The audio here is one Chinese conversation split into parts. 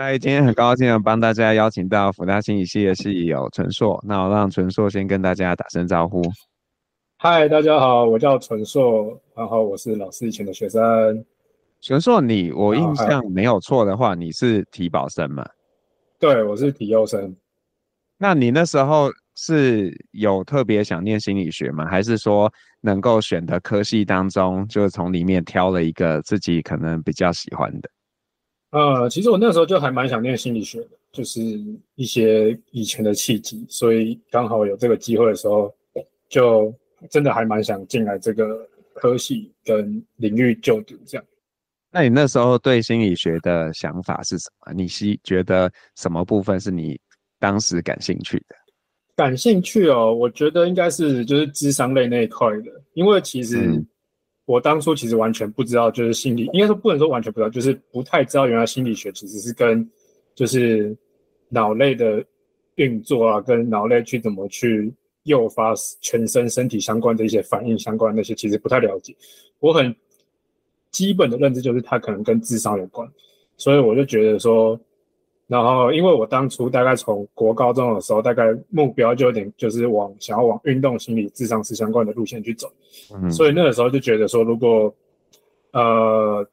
嗨，今天很高兴的帮大家邀请到辅大心理系的系友陈硕，那我让陈硕先跟大家打声招呼。嗨，大家好，我叫陈硕，然后我是老师以前的学生。陈硕，你我印象没有错的话，你是体保生嘛？对，我是体优生。那你那时候是有特别想念心理学吗？还是说能够选的科系当中，就是从里面挑了一个自己可能比较喜欢的？呃，其实我那时候就还蛮想念心理学的，就是一些以前的契机，所以刚好有这个机会的时候，就真的还蛮想进来这个科系跟领域就读这样。那你那时候对心理学的想法是什么？你是觉得什么部分是你当时感兴趣的？感兴趣哦，我觉得应该是就是智商类那一块的，因为其实、嗯。我当初其实完全不知道，就是心理，应该说不能说完全不知道，就是不太知道原来心理学其实是跟就是脑类的运作啊，跟脑类去怎么去诱发全身身体相关的一些反应相关那些，其实不太了解。我很基本的认知就是它可能跟智商有关，所以我就觉得说。然后，因为我当初大概从国高中的时候，大概目标就有点就是往想要往运动心理、智商是相关的路线去走，嗯，所以那个时候就觉得说，如果呃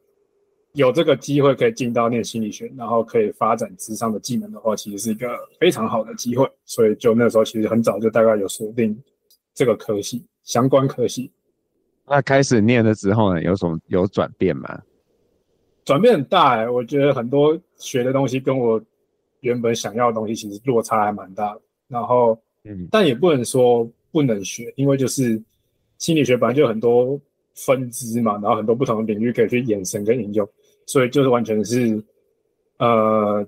有这个机会可以进到念心理学，然后可以发展智商的技能的话，其实是一个非常好的机会。所以就那时候其实很早就大概有锁定这个科系相关科系。那开始念了之后呢，有什么有转变吗？转变很大哎、欸，我觉得很多学的东西跟我原本想要的东西其实落差还蛮大的。然后，嗯，但也不能说不能学，因为就是心理学本来就有很多分支嘛，然后很多不同的领域可以去延伸跟应用，所以就是完全是呃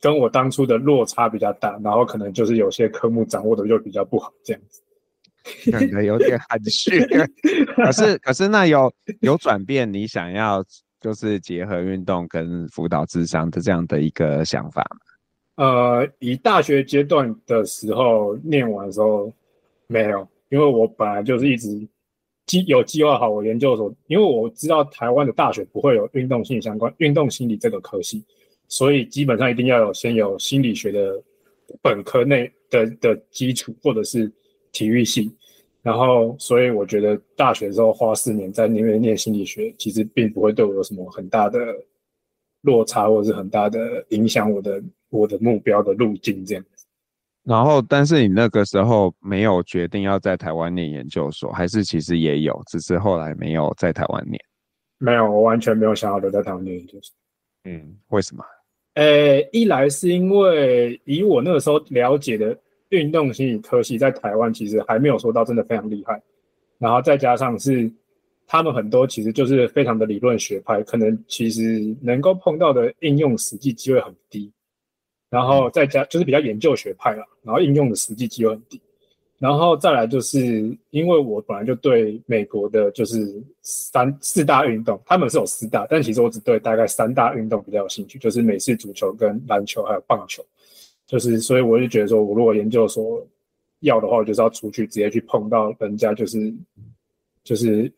跟我当初的落差比较大，然后可能就是有些科目掌握的就比较不好这样子，感觉有点含蓄。可是可是那有有转变，你想要？就是结合运动跟辅导智商的这样的一个想法。呃，以大学阶段的时候念完的时候没有，因为我本来就是一直计有计划好我研究所，因为我知道台湾的大学不会有运动心理相关运动心理这个科系，所以基本上一定要有先有心理学的本科内的的基础，或者是体育系。然后，所以我觉得大学的时候花四年在那边念心理学，其实并不会对我有什么很大的落差，或者是很大的影响我的我的目标的路径这样子。然后，但是你那个时候没有决定要在台湾念研究所，还是其实也有，只是后来没有在台湾念。没有，我完全没有想要留在台湾念研究所。嗯，为什么？呃，一来是因为以我那个时候了解的。运动心理科系在台湾其实还没有说到真的非常厉害，然后再加上是他们很多其实就是非常的理论学派，可能其实能够碰到的应用实际机会很低，然后再加就是比较研究学派啦，然后应用的实际机会很低，然后再来就是因为我本来就对美国的就是三四大运动，他们是有四大，但其实我只对大概三大运动比较有兴趣，就是美式足球跟篮球还有棒球。就是，所以我就觉得说，我如果研究所要的话，我就是要出去直接去碰到人家，就是就是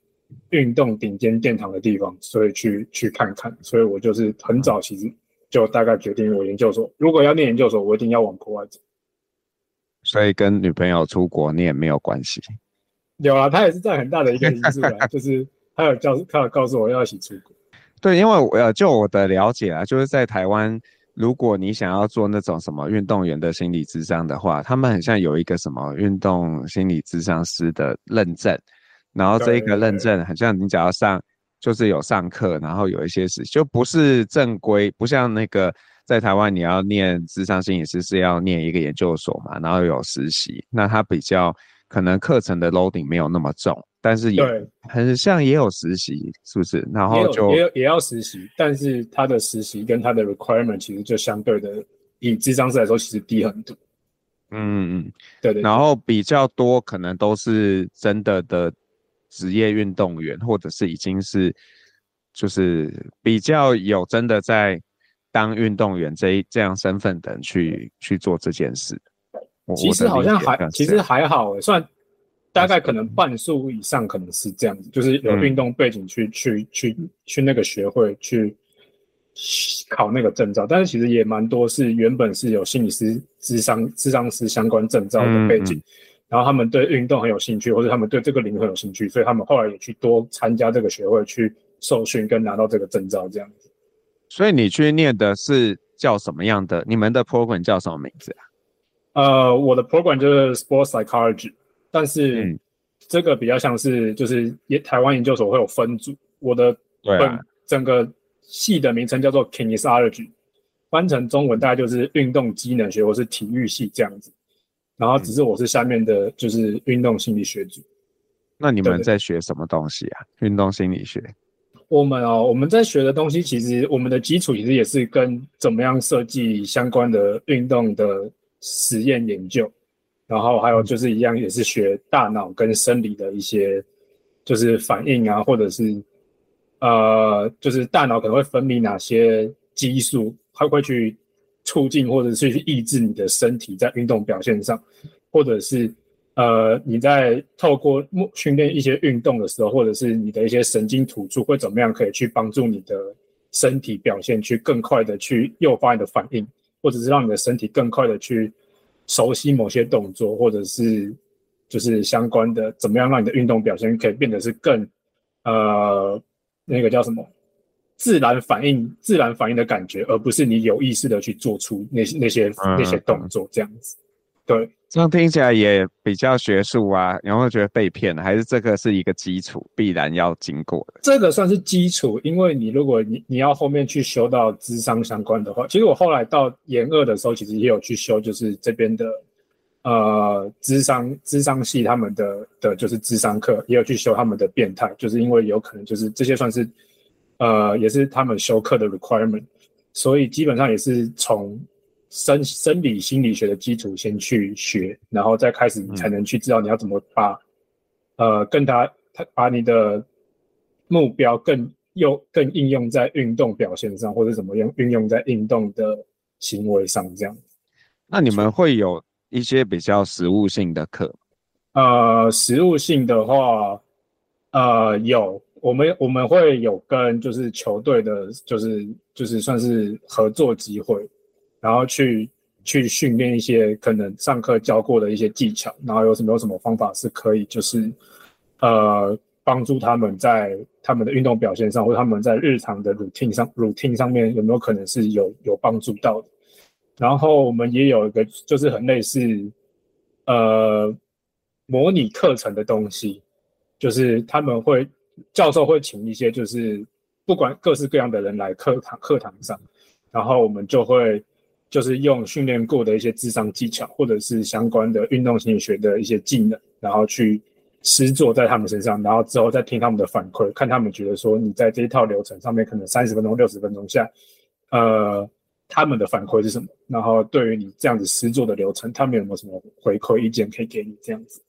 运动顶尖殿堂的地方，所以去去看看。所以我就是很早其实就大概决定，我研究所如果要念研究所，我一定要往国外走。所以跟女朋友出国，你也没有关系？有啊，他也是占很大的一个因素啊，就是他有教，他有告诉我要一起出国。对，因为我呃，就我的了解啊，就是在台湾。如果你想要做那种什么运动员的心理智商的话，他们很像有一个什么运动心理智商师的认证，然后这一个认证很像你只要上，就是有上课，然后有一些事，就不是正规，不像那个在台湾你要念智商心理师是要念一个研究所嘛，然后有实习，那他比较可能课程的 loading 没有那么重。但是也很像也有实习，是不是？然后就也也，也要实习，但是他的实习跟他的 requirement 其实就相对的，以智商师来说，其实低很多。嗯嗯，对，对对。然后比较多可能都是真的的职业运动员，或者是已经是就是比较有真的在当运动员这一这样身份的人去去做这件事。其实好像还其实还好，算。大概可能半数以上可能是这样子，就是有运动背景去、嗯、去去去那个学会去考那个证照，但是其实也蛮多是原本是有心理师、智商、智商师相关证照的背景，嗯嗯，然后他们对运动很有兴趣，或者他们对这个领域很有兴趣，所以他们后来也去多参加这个学会去受训跟拿到这个证照这样子。所以你去念的是叫什么样的？你们的 program 叫什么名字啊？呃，我的 program 就是 Sports Psychology，但是这个比较像是就是也台湾研究所会有分组，我的本整个系的名称叫做 Kinesiology，翻成中文大概就是运动机能学或是体育系这样子。然后只是我是下面的就是运动心理学组。那你们在学什么东西啊？运动心理学？我们哦，我们在学的东西，其实我们的基础其实也是跟怎么样设计相关的运动的实验研究，然后还有就是一样也是学大脑跟生理的一些就是反应啊，或者是呃，就是大脑可能会分泌哪些激素，它会去促进或者是去抑制你的身体在运动表现上，或者是。呃，你在透过训练一些运动的时候，或者是你的一些神经突触会怎么样可以去帮助你的身体表现，去更快的去诱发你的反应，或者是让你的身体更快的去熟悉某些动作，或者是就是相关的怎么样让你的运动表现可以变得是更呃那个叫什么？自然反应、自然反应的感觉，而不是你有意识的去做出那些那些那些动作这样子。对，这样听起来也比较学术啊，然后觉得被骗？还是这个是一个基础，必然要经过的？这个算是基础，因为你如果你你要后面去修到智商相关的话，其实我后来到研二的时候，其实也有去修，就是这边的呃智商智商系他们的的就是智商课，也有去修他们的变态，就是因为有可能就是这些算是呃也是他们修课的 requirement，所以基本上也是从。生生理心理学的基础先去学，然后再开始你才能去知道你要怎么把，嗯、呃，跟他他把你的目标更用更应用在运动表现上，或者怎么样运用在运动的行为上这样。那你们会有一些比较实务性的课？呃，实务性的话，呃，有，我们我们会有跟就是球队的，就是就是算是合作机会。然后去去训练一些可能上课教过的一些技巧，然后有什么有什么方法是可以就是呃帮助他们在他们的运动表现上，或者他们在日常的 routine 上 routine 上面有没有可能是有有帮助到的。然后我们也有一个就是很类似呃模拟课程的东西，就是他们会教授会请一些就是不管各式各样的人来课堂课堂上，然后我们就会。就是用训练过的一些智商技巧，或者是相关的运动心理学的一些技能，然后去施作在他们身上，然后之后再听他们的反馈，看他们觉得说你在这一套流程上面可能三十分钟、六十分钟下，呃，他们的反馈是什么？然后对于你这样子施作的流程，他们有没有什么回馈意见可以给你？这样子。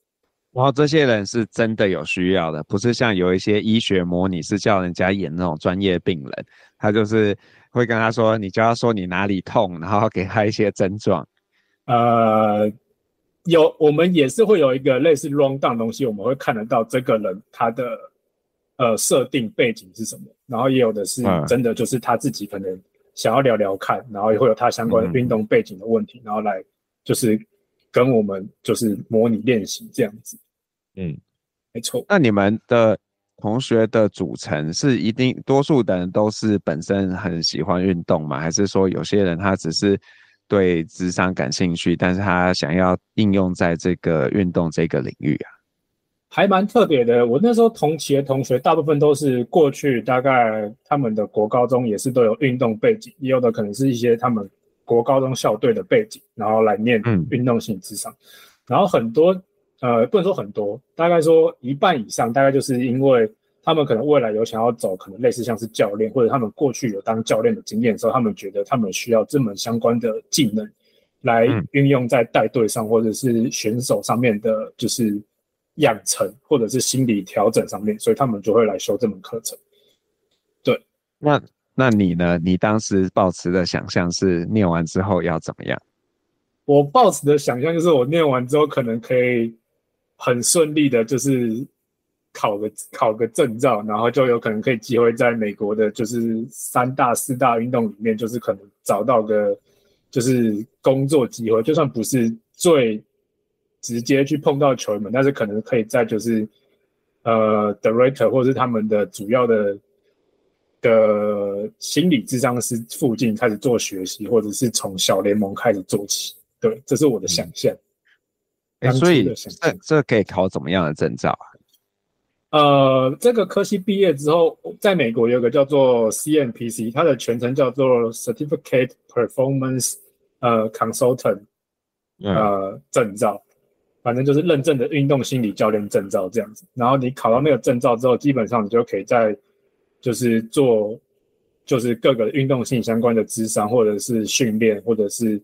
哇，这些人是真的有需要的，不是像有一些医学模拟是叫人家演那种专业病人，他就是。会跟他说，你就要说你哪里痛，然后给他一些症状。呃，有，我们也是会有一个类似 rundown 东西，我们会看得到这个人他的呃设定背景是什么，然后也有的是真的就是他自己可能想要聊聊看，然后也会有他相关的运动背景的问题，嗯、然后来就是跟我们就是模拟练习这样子。嗯，没错。那你们的。同学的组成是一定多数的人都是本身很喜欢运动嘛？还是说有些人他只是对智商感兴趣，但是他想要应用在这个运动这个领域啊？还蛮特别的。我那时候同期的同学大部分都是过去大概他们的国高中也是都有运动背景，也有的可能是一些他们国高中校队的背景，然后来念运动心理咨商，嗯、然后很多。呃，不能说很多，大概说一半以上，大概就是因为他们可能未来有想要走，可能类似像是教练，或者他们过去有当教练的经验的时候，他们觉得他们需要这门相关的技能来运用在带队上，或者是选手上面的，就是养成或者是心理调整上面，所以他们就会来修这门课程。对，那那你呢？你当时抱持的想象是念完之后要怎么样？我抱持的想象就是我念完之后可能可以。很顺利的，就是考个考个证照，然后就有可能可以机会在美国的就是三大四大运动里面，就是可能找到个就是工作机会，就算不是最直接去碰到球员们，但是可能可以在就是呃 director 或者是他们的主要的的心理智商师附近开始做学习，或者是从小联盟开始做起。对，这是我的想象。欸，所以这这可以考怎么样的证照啊？呃，这个科系毕业之后，在美国有个叫做 CNPC，它的全称叫做 Certificate Performance 呃 Consultant 呃证照，反正就是认证的运动心理教练证照这样子。然后你考到那个证照之后，基本上你就可以在就是做就是各个运动性相关的智商，或者是训练，或者是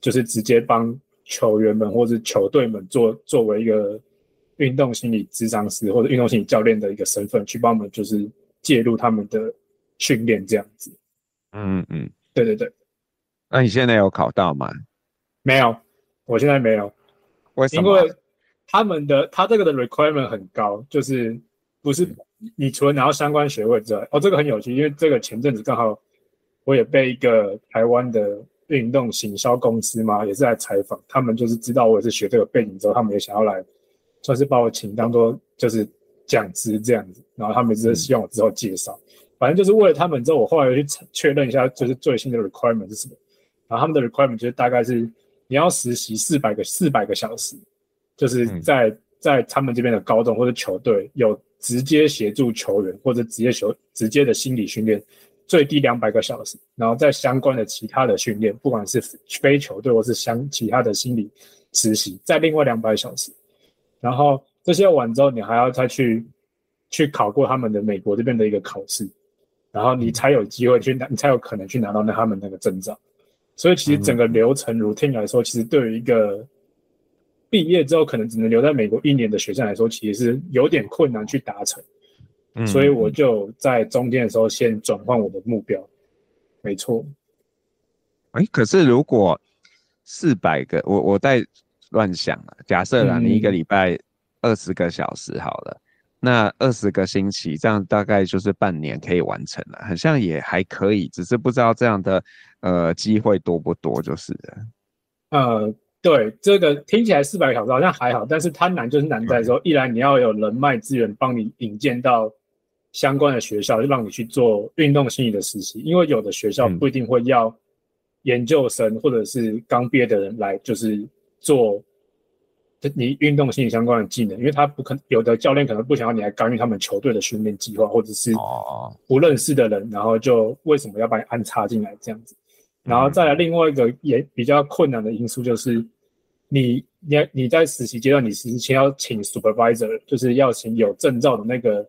就是直接帮球员们或者球队们做作为一个。运动心理咨商师或者运动心理教练的一个身份，去帮我们就是介入他们的训练这样子。嗯嗯，对对对。那你现在有考到吗？没有，我现在没有。为什么？因为他们的他这个的 requirement 很高，就是不是你除了拿到相关学位之外，哦，这个很有趣，因为这个前阵子刚好我也被一个台湾的运动行销公司嘛，也是来采访，他们就是知道我也是学这个背景之后，他们也想要来。算是把我请当做就是讲师这样子，然后他们只是希望我之后介绍，嗯、反正就是为了他们之后，我后来去确认一下，就是最新的 requirement 是什么。然后他们的 requirement 就是大概是你要实习四百个四百个小时，就是在、嗯、在他们这边的高中或者球队有直接协助球员或者职业球直接的心理训练，最低两百个小时，然后在相关的其他的训练，不管是非球队或是相其他的心理实习，在另外两百小时。然后这些完之后，你还要再去去考过他们的美国这边的一个考试，然后你才有机会去拿，你才有可能去拿到那他们那个证照。所以其实整个流程如听来说，其实对于一个毕业之后可能只能留在美国一年的学生来说，其实是有点困难去达成。所以我就在中间的时候先转换我的目标。没错。哎，可是如果四百个，我我在。乱想了，假设啦，你一个礼拜二十个小时好了，嗯、那二十个星期，这样大概就是半年可以完成了，好像也还可以，只是不知道这样的呃机会多不多就是了。呃，对，这个听起来四百个小时好像还好，但是它难就是难在说，一来你要有人脉资源帮你引荐到相关的学校，就让你去做运动心理的实习，因为有的学校不一定会要研究生或者是刚毕业的人来，就是。做你运动心理相关的技能，因为他不可能有的教练可能不想要你来干预他们球队的训练计划，或者是不认识的人，然后就为什么要把你安插进来这样子？然后再来另外一个也比较困难的因素就是你，你你你在实习阶段，你实习前要请 supervisor，就是要请有证照的那个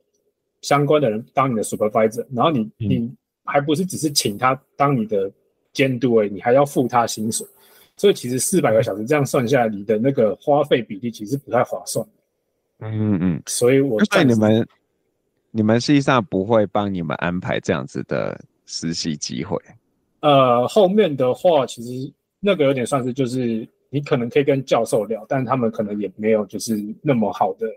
相关的人当你的 supervisor，然后你你还不是只是请他当你的监督而已，你还要付他薪水。所以其实四百个小时这样算下来，你的那个花费比例其实不太划算。嗯嗯，所以我对你们，你们实际上不会帮你们安排这样子的实习机会。呃，后面的话其实那个有点算是就是你可能可以跟教授聊，但他们可能也没有就是那么好的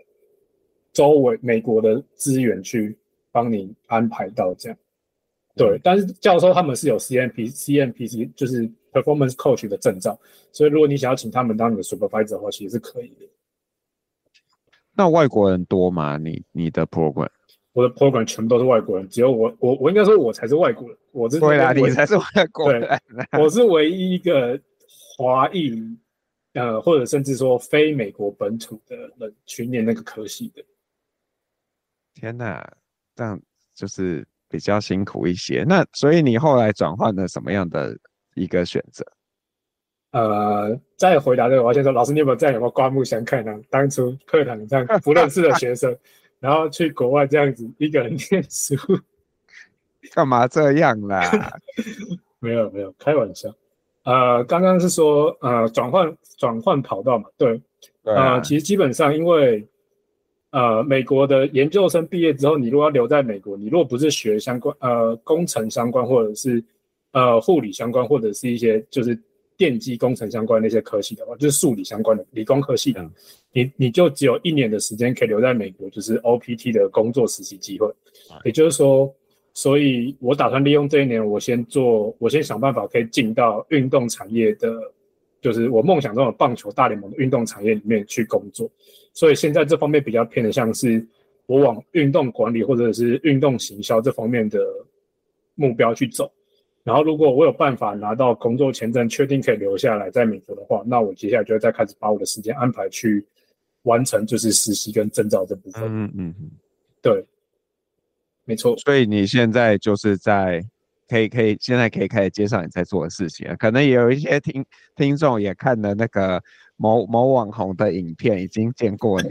周围美国的资源去帮你安排到这样。对，但是教授他们是有 CMP CMPC 就是。Performance Coach 的证照，所以如果你想要请他们当你的 Supervisor 的话，其实是可以的。那外国人多吗？你你的 Program？我的 Program 全部都是外国人，只有我我我应该说我才是外国人。我是对啦，你才是外国人。我是唯一一个华裔，呃，或者甚至说非美国本土的人去念那个科系的。天哪，这样就是比较辛苦一些。那所以你后来转换了什么样的？一个选择，呃，再回答这个，我先说，老师，你有没有在有没有刮目相看呢？当初课堂上不认识的学生，然后去国外这样子一个人念书，干嘛这样啦？没有没有，开玩笑。呃，刚刚是说呃转换转换跑道嘛，对，对啊、呃，其实基本上因为呃美国的研究生毕业之后，你如果要留在美国，你如果不是学相关呃工程相关或者是。呃，护理相关或者是一些就是电电机工程相关的那些科系的话，就是数理相关的理工科系的，你你就只有一年的时间可以留在美国，就是 OPT 的工作实习机会。也就是说，所以我打算利用这一年，我先做，我先想办法可以进到运动产业的，就是我梦想中的棒球大联盟的运动产业里面去工作。所以现在这方面比较偏的像是我往运动管理或者是运动行销这方面的目标去走。然后，如果我有办法拿到工作签证，确定可以留下来在美国的话，那我接下来就会再开始把我的时间安排去完成，就是实习跟证照这部分。嗯嗯嗯，对，没错。所以你现在就是在可以可以现在可以开始介绍你在做的事情，可能也有一些听听众也看了那个某某网红的影片，已经见过你。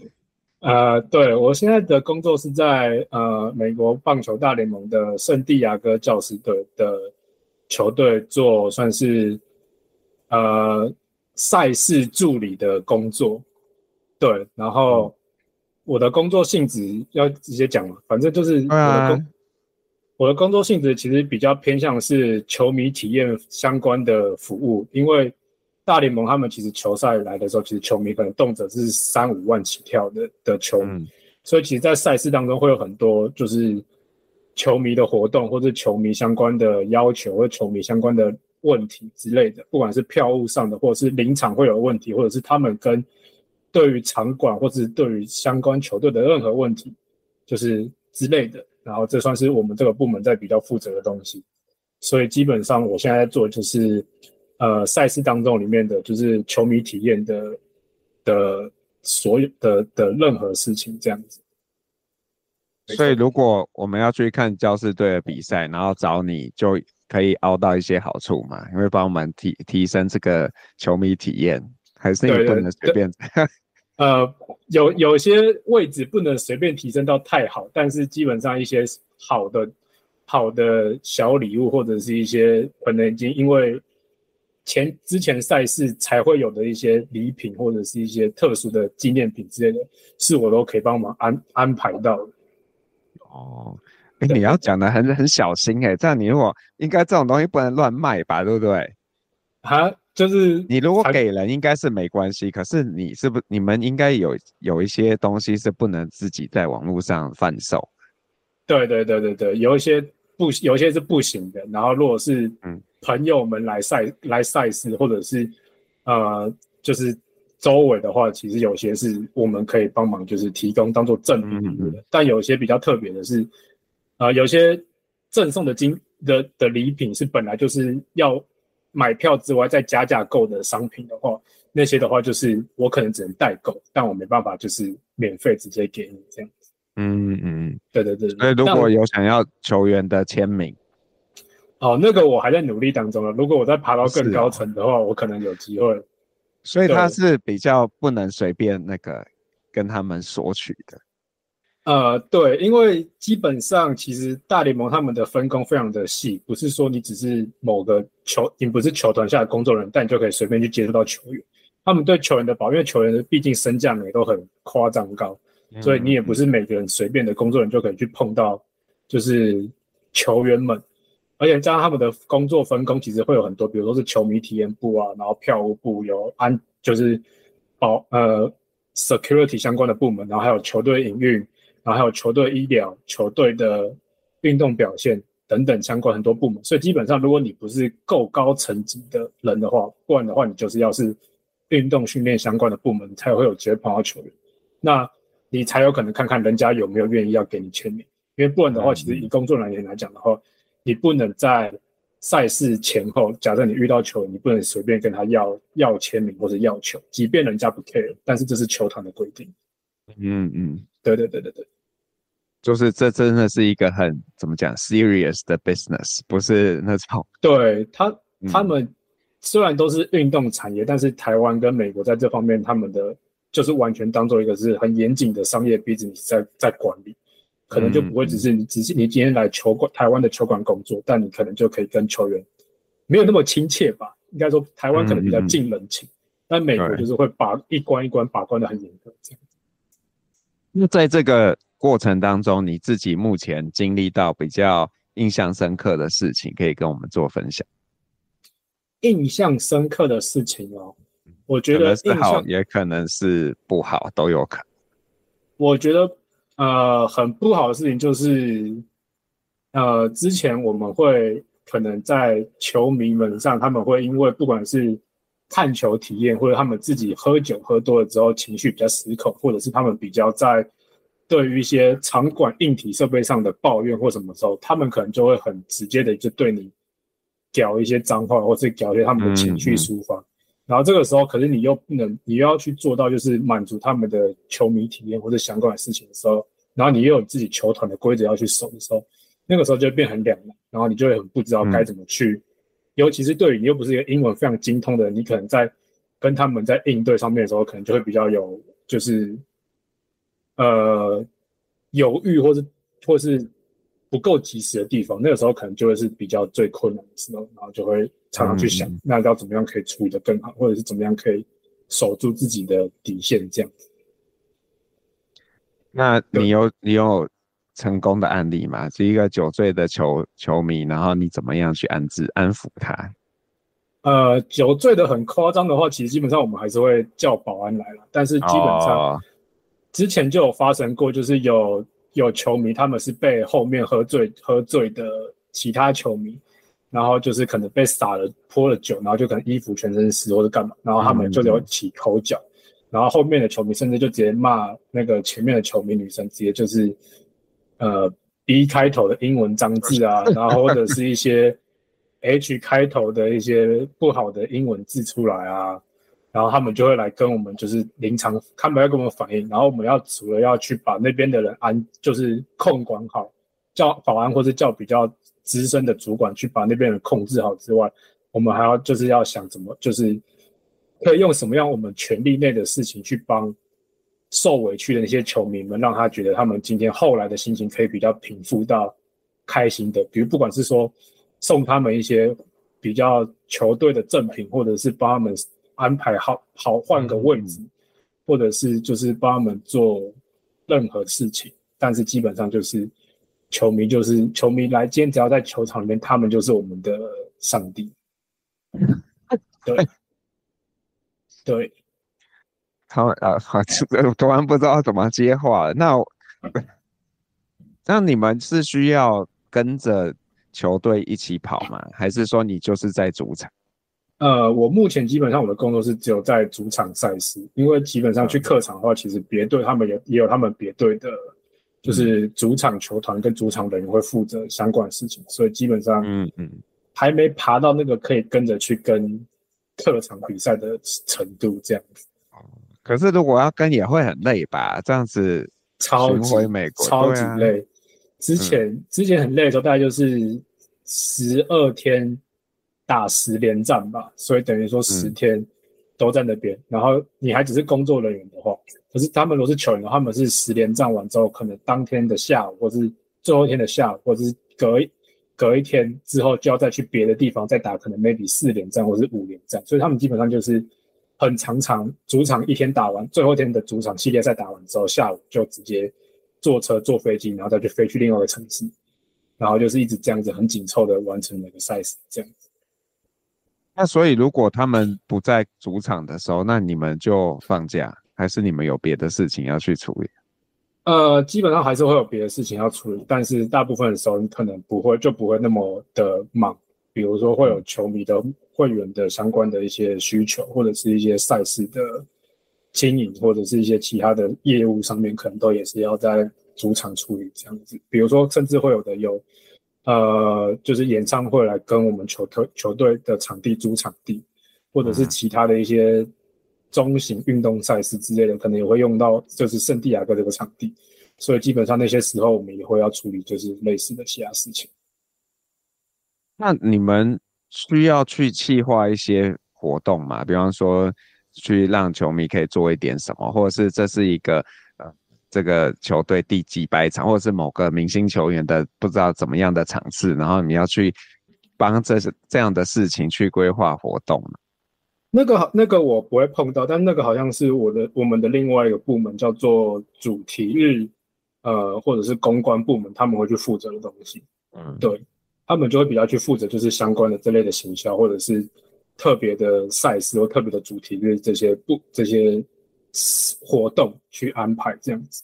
呃，对，我现在的工作是在呃美国棒球大联盟的圣地亚哥教师队的球队做算是呃赛事助理的工作，对，然后我的工作性质要直接讲嘛，反正就是我的工、啊、我的工作性质其实比较偏向是球迷体验相关的服务，因为。大联盟他们其实球赛来的时候，其实球迷可能动辄是三五万起跳的的球迷，嗯、所以其实，在赛事当中会有很多就是球迷的活动，或者球迷相关的要求，或者球迷相关的问题之类的，不管是票务上的，或者是临场会有问题，或者是他们跟对于场馆或者是对于相关球队的任何问题，就是之类的。然后这算是我们这个部门在比较负责的东西，所以基本上我现在在做就是。呃，赛事当中里面的就是球迷体验的的所有的的任何事情这样子。所以如果我们要去看教士队的比赛，然后找你就可以凹到一些好处嘛，因为帮我们提提升这个球迷体验，还是你不能随便。呃，有有些位置不能随便提升到太好，但是基本上一些好的好的小礼物或者是一些可能已经因为。前之前赛事才会有的一些礼品，或者是一些特殊的纪念品之类的，是我都可以帮忙安安排到的。哦，哎、欸，你要讲的很很小心哎、欸，这样你如果应该这种东西不能乱卖吧，对不对？啊，就是你如果给人应该是没关系，可是你是不你们应该有有一些东西是不能自己在网络上贩售。对对对对对，有一些不有一些是不行的，然后如果是嗯。朋友们来赛来赛事，或者是呃，就是周围的话，其实有些是我们可以帮忙，就是提供当做赠品的。嗯嗯，但有些比较特别的是，呃，有些赠送的金的的礼品是本来就是要买票之外再加价购的商品的话，那些的话就是我可能只能代购，但我没办法就是免费直接给你这样子。嗯嗯，对对对。所以如果有想要球员的签名。哦，那个我还在努力当中了。如果我再爬到更高层的话，哦、我可能有机会。所以他是比较不能随便那个跟他们索取的。呃，对，因为基本上其实大联盟他们的分工非常的细，不是说你只是某个球，你不是球团下的工作人员，但你就可以随便去接触到球员。他们对球员的保，因为球员的毕竟身价也都很夸张高，嗯、所以你也不是每个人随便的工作人员就可以去碰到，就是球员们。而且加上他们的工作分工，其实会有很多，比如说是球迷体验部啊，然后票务部有安，就是保呃 security 相关的部门，然后还有球队营运，然后还有球队医疗、球队的运动表现等等相关很多部门。所以基本上，如果你不是够高层级的人的话，不然的话，你就是要是运动训练相关的部门，才会有机会碰到球员，那你才有可能看看人家有没有愿意要给你签名。因为不然的话，其实以工作人员来讲的话，你不能在赛事前后，假设你遇到球员，你不能随便跟他要要签名或者要球，即便人家不 care，但是这是球团的规定。嗯嗯，对对对对对，就是这真的是一个很怎么讲 serious 的 business，不是那种。对他他们虽然都是运动产业，嗯、但是台湾跟美国在这方面，他们的就是完全当做一个是很严谨的商业 business 在在管理。可能就不会只是你，只是你今天来球馆台湾的球馆工作，但你可能就可以跟球员没有那么亲切吧？应该说台湾可能比较近人情，嗯、但美国就是会把一关一关把关的很严格这样。那在这个过程当中，你自己目前经历到比较印象深刻的事情，可以跟我们做分享。印象深刻的事情哦，我觉得是好，也可能是不好，都有可能。我觉得呃，很不好的事情就是，呃，之前我们会可能在球迷们上，他们会因为不管是看球体验，或者他们自己喝酒喝多了之后情绪比较失控，或者是他们比较在。对于一些场馆硬体设备上的抱怨或什么时候，他们可能就会很直接的就对你屌一些脏话，或是屌一些他们的情绪抒发。嗯嗯。然后这个时候，可是你又不能，你又要去做到就是满足他们的球迷体验或者相关的事情的时候，然后你又有自己球团的规则要去守的时候，那个时候就会变很两难，然后你就会很不知道该怎么去。嗯、尤其是对于你又不是一个英文非常精通的人，你可能在跟他们在应对上面的时候，可能就会比较有就是。呃，犹豫或是或是不够及时的地方，那个时候可能就会是比较最困难的时候，然后就会常常去想，嗯、那要怎么样可以处理得更好，或者是怎么样可以守住自己的底线，这样子。那你有你有成功的案例嘛？是一个酒醉的球球迷，然后你怎么样去安置安抚他？呃，酒醉的很夸张的话，其实基本上我们还是会叫保安来了，但是基本上。哦之前就有发生过，就是有有球迷，他们是被后面喝醉喝醉的其他球迷，然后就是可能被洒了泼了酒，然后就可能衣服全身湿或者干嘛，然后他们就有起口角，嗯、然后后面的球迷甚至就直接骂那个前面的球迷女生，直接就是呃 B 开头的英文脏字啊，然后或者是一些 H 开头的一些不好的英文字出来啊。然后他们就会来跟我们，就是临场，他们要跟我们反映，然后我们要除了要去把那边的人安，就是控管好，叫保安或者叫比较资深的主管去把那边人控制好之外，我们还要就是要想怎么，就是可以用什么样我们权力内的事情去帮受委屈的那些球迷们，让他觉得他们今天后来的心情可以比较平复到开心的，比如不管是说送他们一些比较球队的赠品，或者是帮他们。安排好好换个位置，嗯、或者是就是帮他们做任何事情，但是基本上就是球迷就是球迷来，今天只要在球场里面，他们就是我们的上帝。对，对，他们啊，我突然不知道怎么接话。那那你们是需要跟着球队一起跑吗？还是说你就是在主场？呃，我目前基本上我的工作是只有在主场赛事，因为基本上去客场的话，其实别队他们也也有他们别队的，就是主场球团跟主场人员会负责相关的事情，所以基本上，嗯嗯，还没爬到那个可以跟着去跟客场比赛的程度这样子。哦，可是如果要跟也会很累吧？这样子超级美国超级累。啊、之前、嗯、之前很累的时候，大概就是十二天。打十连战吧，所以等于说十天都在那边。嗯、然后你还只是工作人员的话，可是他们如果是球员，他们是十连战完之后，可能当天的下午，或是最后一天的下午，或者是隔一隔一天之后，就要再去别的地方再打，可能 maybe 四连战或是五连战。所以他们基本上就是很常常主场一天打完，最后一天的主场系列赛打完之后，下午就直接坐车坐飞机，然后再去飞去另外一个城市，然后就是一直这样子很紧凑的完成那个赛事，这样子。那所以，如果他们不在主场的时候，那你们就放假，还是你们有别的事情要去处理？呃，基本上还是会有别的事情要处理，但是大部分的时候，你可能不会，就不会那么的忙。比如说，会有球迷的会员的相关的一些需求，或者是一些赛事的经营，或者是一些其他的业务上面，可能都也是要在主场处理这样子。比如说，甚至会有的有。呃，就是演唱会来跟我们球队球队的场地租场地，或者是其他的一些中型运动赛事之类的，可能也会用到，就是圣地亚哥这个场地。所以基本上那些时候我们也会要处理，就是类似的其他事情。那你们需要去计划一些活动吗？比方说，去让球迷可以做一点什么，或者是这是一个呃。这个球队第几百场，或者是某个明星球员的不知道怎么样的场次，然后你要去帮这是这样的事情去规划活动。那个那个我不会碰到，但那个好像是我的我们的另外一个部门叫做主题日，呃，或者是公关部门，他们会去负责的东西。嗯，对，他们就会比较去负责就是相关的这类的行销，或者是特别的赛事或特别的主题日这些不这些活动去安排这样子，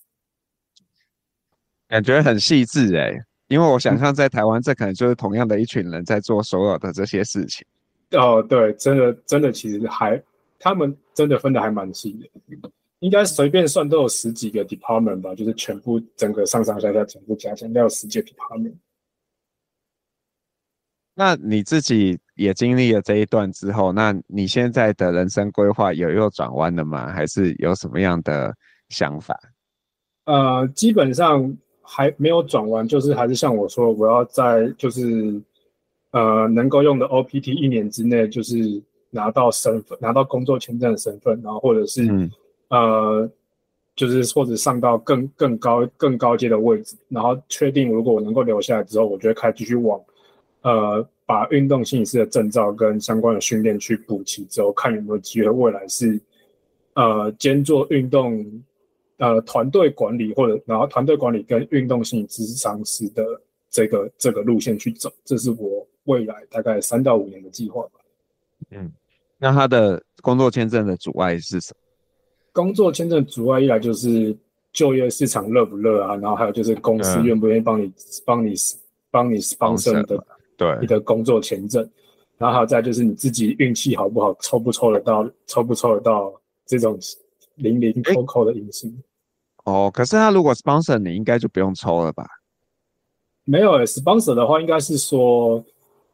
感觉很细致哎，因为我想象在台湾，这可能就是同样的一群人在做所有的这些事情。哦，对，真的真的，其实还他们真的分的还蛮细的，应该随便算都有十几个 department 吧，就是全部整个上上下下全部加起来，应该有十几个 department。那你自己也经历了这一段之后，那你现在的人生规划有又转弯了吗？还是有什么样的想法？呃，基本上还没有转弯，就是还是像我说，我要在就是呃能够用的 OPT 一年之内，就是拿到身份，拿到工作签证的身份，然后或者是、嗯、呃就是或者上到更更高更高阶的位置，然后确定如果我能够留下来之后，我就会开始继续往。呃，把运动心理师的证照跟相关的训练去补齐之后，看有没有机会未来是呃兼做运动呃团队管理，或者然后团队管理跟运动心理咨商师的这个这个路线去走，这是我未来大概三到五年的计划吧。嗯，那他的工作签证的阻碍是什么？工作签证阻碍一来就是就业市场热不热啊，然后还有就是公司愿不愿意帮你帮、嗯、你帮你 sponsor 的。对你的工作签证，然后还有再就是你自己运气好不好，抽不抽得到，抽不抽得到这种零零扣扣的隐形。哦，可是他如果 sponsor 你应该就不用抽了吧？没有，sponsor 的话应该是说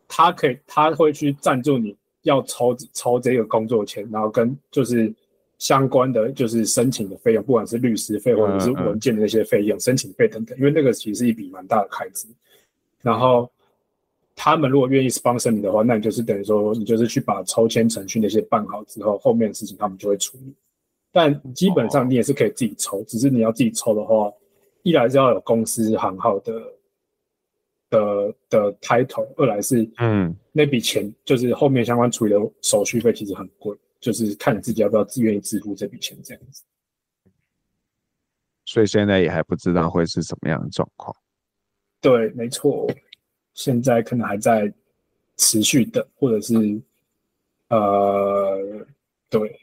他可以，他会去赞助你要抽抽这个工作签，然后跟就是相关的就是申请的费用，不管是律师费或者是文件的那些费用、嗯嗯、申请费等等，因为那个其实是一笔蛮大的开支，然后。他们如果愿意 sponsor 你的话，那你就是等于说，你就是去把抽签程序那些办好之后，后面的事情他们就会处理。但基本上你也是可以自己抽，只是你要自己抽的话，一来是要有公司行号的的的 title，二来是嗯那笔钱就是后面相关处理的手续费其实很贵，就是看你自己要不要自愿意支付这笔钱这样子。所以现在也还不知道会是什么样的状况。对，没错。现在可能还在持续的，或者是呃，对，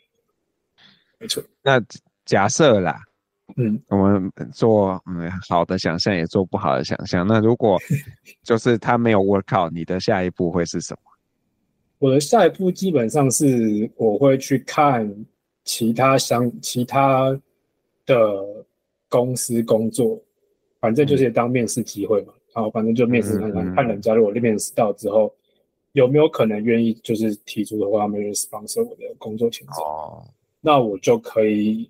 没错。那假设啦，嗯，我们做嗯好的想象，也做不好的想象。那如果 就是他没有 work out，你的下一步会是什么？我的下一步基本上是我会去看其他相其他的公司工作，反正就是当面试机会嘛。嗯好，反正就面试看看，看人家如果面试到之后，有没有可能愿意就是提出的话，他们愿意 sponsor 我的工作签证。哦，那我就可以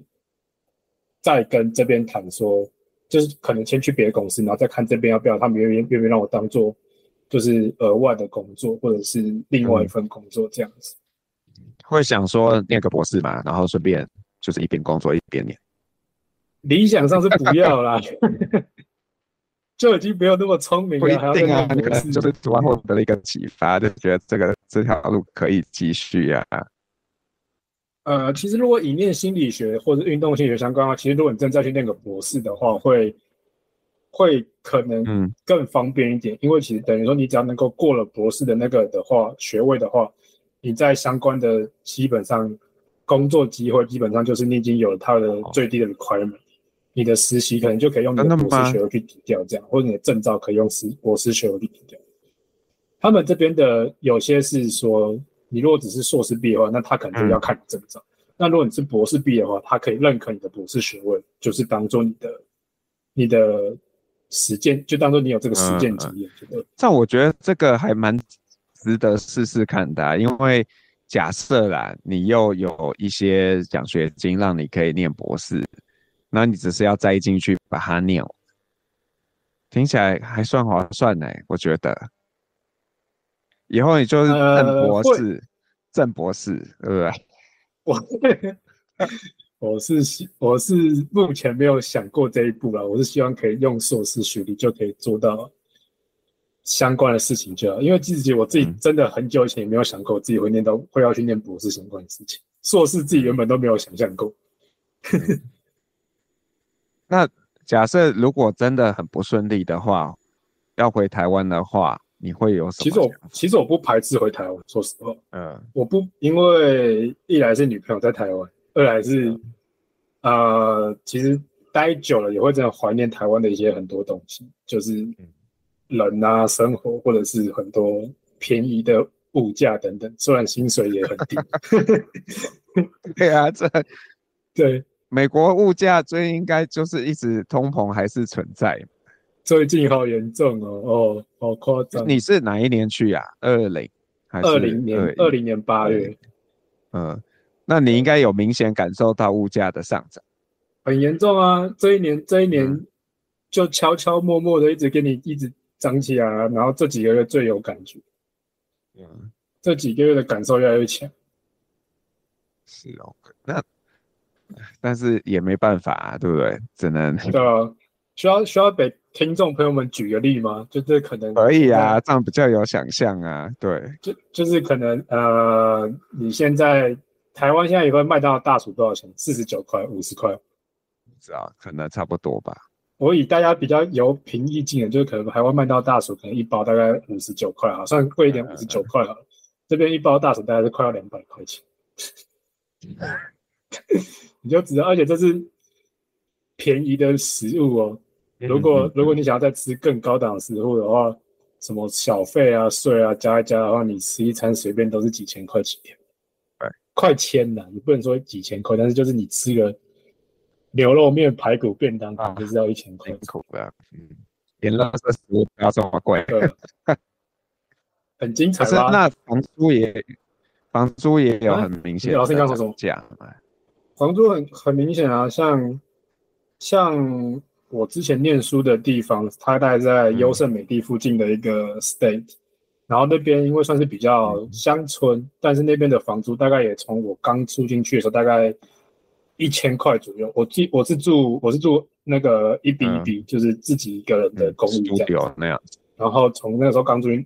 再跟这边谈说，就是可能先去别的公司，然后再看这边要不要，他们愿意愿不愿意让我当做就是额外的工作，或者是另外一份工作这样子。会想说念个博士嘛，然后顺便就是一边工作一边念。理想上是不要啦。就已经没有那么聪明了，不一定啊，你可能就是突然获得了一个启发，就觉得这个这条路可以继续啊。呃，其实如果以念心理学或者运动心理学相关的话，其实如果你真的再去念个博士的话，会会可能更方便一点，嗯、因为其实等于说你只要能够过了博士的那个的话，学位的话，你在相关的基本上工作机会，基本上就是你已经有了它的最低的 requirement。哦你的实习可能就可以用你的博士学位去抵掉，这样，或者你的证照可以用实博士学位去抵掉。他们这边的有些是说，你如果只是硕士毕业的话，那他可能就要看你证照；嗯、那如果你是博士毕业的话，他可以认可你的博士学位，就是当做你的你的实践，就当做你有这个实践经验。嗯、这我觉得这个还蛮值得试试看的、啊，因为假设啦，你又有一些奖学金让你可以念博士。那你只是要栽进去把它念，听起来还算划算呢，我觉得。以后你就是郑博士，呃、正博士，对不对？我我是我是目前没有想过这一步了，我是希望可以用硕士学历就可以做到相关的事情就好，因为自己我自己真的很久以前也没有想过自己会念到会要去念博士相关的事情，硕士自己原本都没有想象过。那假设如果真的很不顺利的话，要回台湾的话，你会有什么？其实我其实我不排斥回台湾，说实话，嗯，我不因为一来是女朋友在台湾，二来是、嗯、呃，其实待久了也会真的怀念台湾的一些很多东西，就是人啊、生活，或者是很多便宜的物价等等，虽然薪水也很低。对啊，这 对。美国物价最应该就是一直通膨还是存在，最近好严重哦，哦，好夸张。你是哪一年去呀？二零还是二零年？二零年八月。嗯，那你应该有明显感受到物价的上涨，很严重啊！这一年这一年就悄悄默默的一直给你一直涨起来啊，然后这几个月最有感觉，嗯，这几个月的感受越来越强。是哦，那。但是也没办法啊，对不对？只能对啊，需要需要给听众朋友们举个例吗？就这可能可以啊，这样比较有想象啊。对，就就是可能呃，你现在台湾现在一份麦当劳大薯多少钱？四十九块、五十块？不知道，可能差不多吧。我以大家比较有平易近人，就是可能台湾麦当劳大薯可能一包大概五十九块，好像贵一点五十九块好了。这边一包大薯大概是快要两百块钱。你就知道，而且这是便宜的食物哦。如果如果你想要再吃更高档的食物的话，什么小费啊、税啊加一加的话，你吃一餐随便都是几千块起跳。对，快千了，你不能说几千块，但是就是你吃个牛肉面、排骨便当，可能就是要一千块。辛苦的，嗯，连垃圾食物不要这么贵。对，很精彩。可是那房租也，房租也有很明显老师刚刚说讲。房租很很明显啊，像像我之前念书的地方，它大概在优胜美地附近的一个 state，、嗯、然后那边因为算是比较乡村，嗯、但是那边的房租大概也从我刚住进去的时候大概一千块左右。我记我是住我是住那个一比一比，就是自己一个人的公寓这样、嗯、那样子。然后从那个时候刚住进，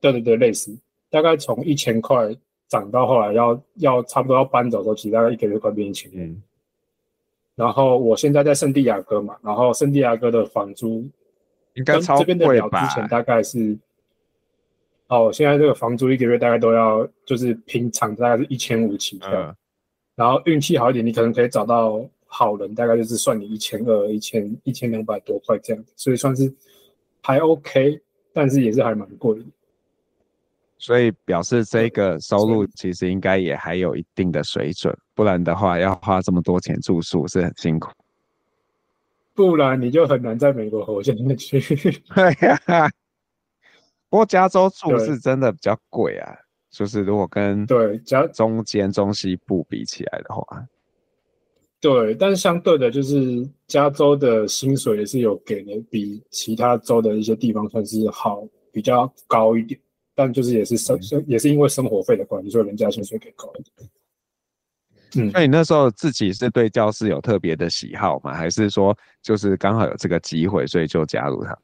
对对对，类似，大概从一千块。涨到后来要要差不多要搬走的时候，其实大概一个月快变一千。嗯。然后我现在在圣地亚哥嘛，然后圣地亚哥的房租应该超贵吧？这边的表之前大概是，哦，现在这个房租一个月大概都要就是平常大概是一千五起跳，嗯、然后运气好一点，你可能可以找到好人，大概就是算你一千二、一千一千两百多块这样子，所以算是还 OK，但是也是还蛮贵的。所以表示这个收入其实应该也还有一定的水准，不然的话要花这么多钱住宿是很辛苦。不然你就很难在美国活下去。对呀，不过加州住是真的比较贵啊，就是如果跟对加中间中西部比起来的话，对，但是相对的，就是加州的薪水也是有给的，比其他州的一些地方算是好，比较高一点。但就是也是生生也是因为生活费的关系，所以人家薪水给高一点。嗯，那你那时候自己是对教室有特别的喜好吗？还是说就是刚好有这个机会，所以就加入他？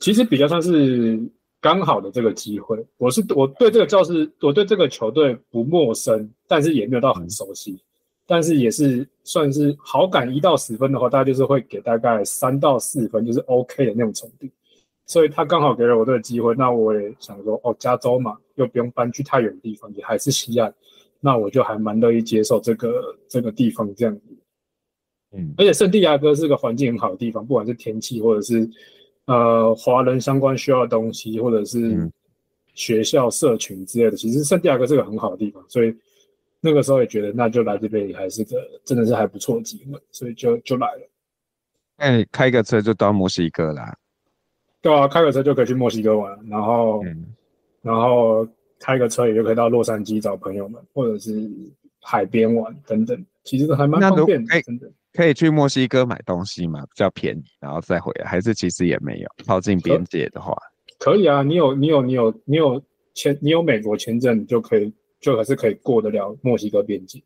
其实比较像是刚好的这个机会。我是我对这个教室，我对这个球队不陌生，但是也没有到很熟悉。嗯、但是也是算是好感一到十分的话，大概就是会给大概三到四分，就是 OK 的那种程度。所以他刚好给了我这个机会，那我也想说，哦，加州嘛，又不用搬去太远的地方，也还是西岸，那我就还蛮乐意接受这个 这个地方这样子。嗯，而且圣地亚哥是个环境很好的地方，不管是天气，或者是呃华人相关需要的东西，或者是学校社群之类的，其实圣地亚哥是个很好的地方，所以那个时候也觉得，那就来这边也还是个真的是还不错的机会，所以就就来了。哎，开个车就到墨西哥啦。对啊，开个车就可以去墨西哥玩，然后，嗯、然后开个车也就可以到洛杉矶找朋友们，或者是海边玩等等，其实都还蛮方便的。真的可以去墨西哥买东西嘛？比较便宜，然后再回来，还是其实也没有靠近边界的话可，可以啊。你有你有你有你有签，你有美国签证，就可以就还是可以过得了墨西哥边界。